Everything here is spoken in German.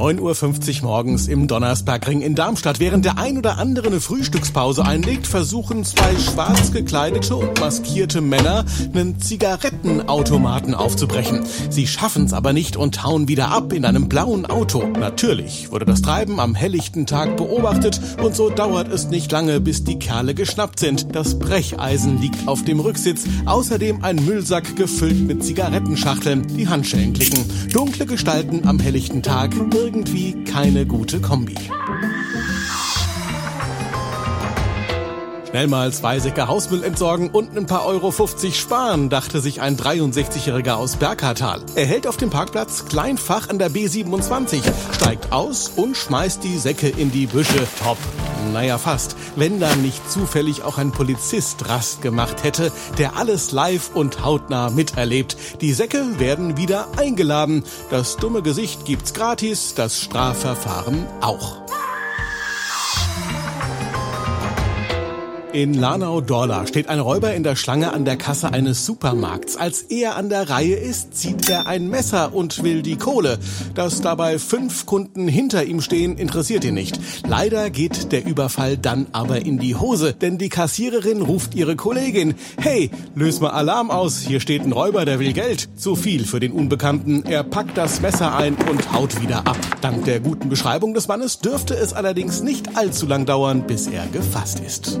9.50 Uhr morgens im Donnersbergring in Darmstadt. Während der ein oder andere eine Frühstückspause einlegt, versuchen zwei schwarz gekleidete und maskierte Männer einen Zigarettenautomaten aufzubrechen. Sie schaffen's aber nicht und hauen wieder ab in einem blauen Auto. Natürlich wurde das Treiben am helllichten Tag beobachtet und so dauert es nicht lange, bis die Kerle geschnappt sind. Das Brecheisen liegt auf dem Rücksitz, außerdem ein Müllsack gefüllt mit Zigarettenschachteln. Die Handschellen klicken. Dunkle Gestalten am helllichten Tag irgendwie keine gute Kombi. Schnell mal zwei Säcke Hausmüll entsorgen und ein paar Euro 50 sparen, dachte sich ein 63-Jähriger aus Bergkartal. Er hält auf dem Parkplatz Kleinfach an der B27, steigt aus und schmeißt die Säcke in die Büsche. Top. Naja, fast. Wenn da nicht zufällig auch ein Polizist Rast gemacht hätte, der alles live und hautnah miterlebt. Die Säcke werden wieder eingeladen. Das dumme Gesicht gibt's gratis, das Strafverfahren auch. In Lanau-Dorla steht ein Räuber in der Schlange an der Kasse eines Supermarkts. Als er an der Reihe ist, zieht er ein Messer und will die Kohle. Dass dabei fünf Kunden hinter ihm stehen, interessiert ihn nicht. Leider geht der Überfall dann aber in die Hose, denn die Kassiererin ruft ihre Kollegin. Hey, löse mal Alarm aus, hier steht ein Räuber, der will Geld. Zu viel für den Unbekannten. Er packt das Messer ein und haut wieder ab. Dank der guten Beschreibung des Mannes dürfte es allerdings nicht allzu lang dauern, bis er gefasst ist.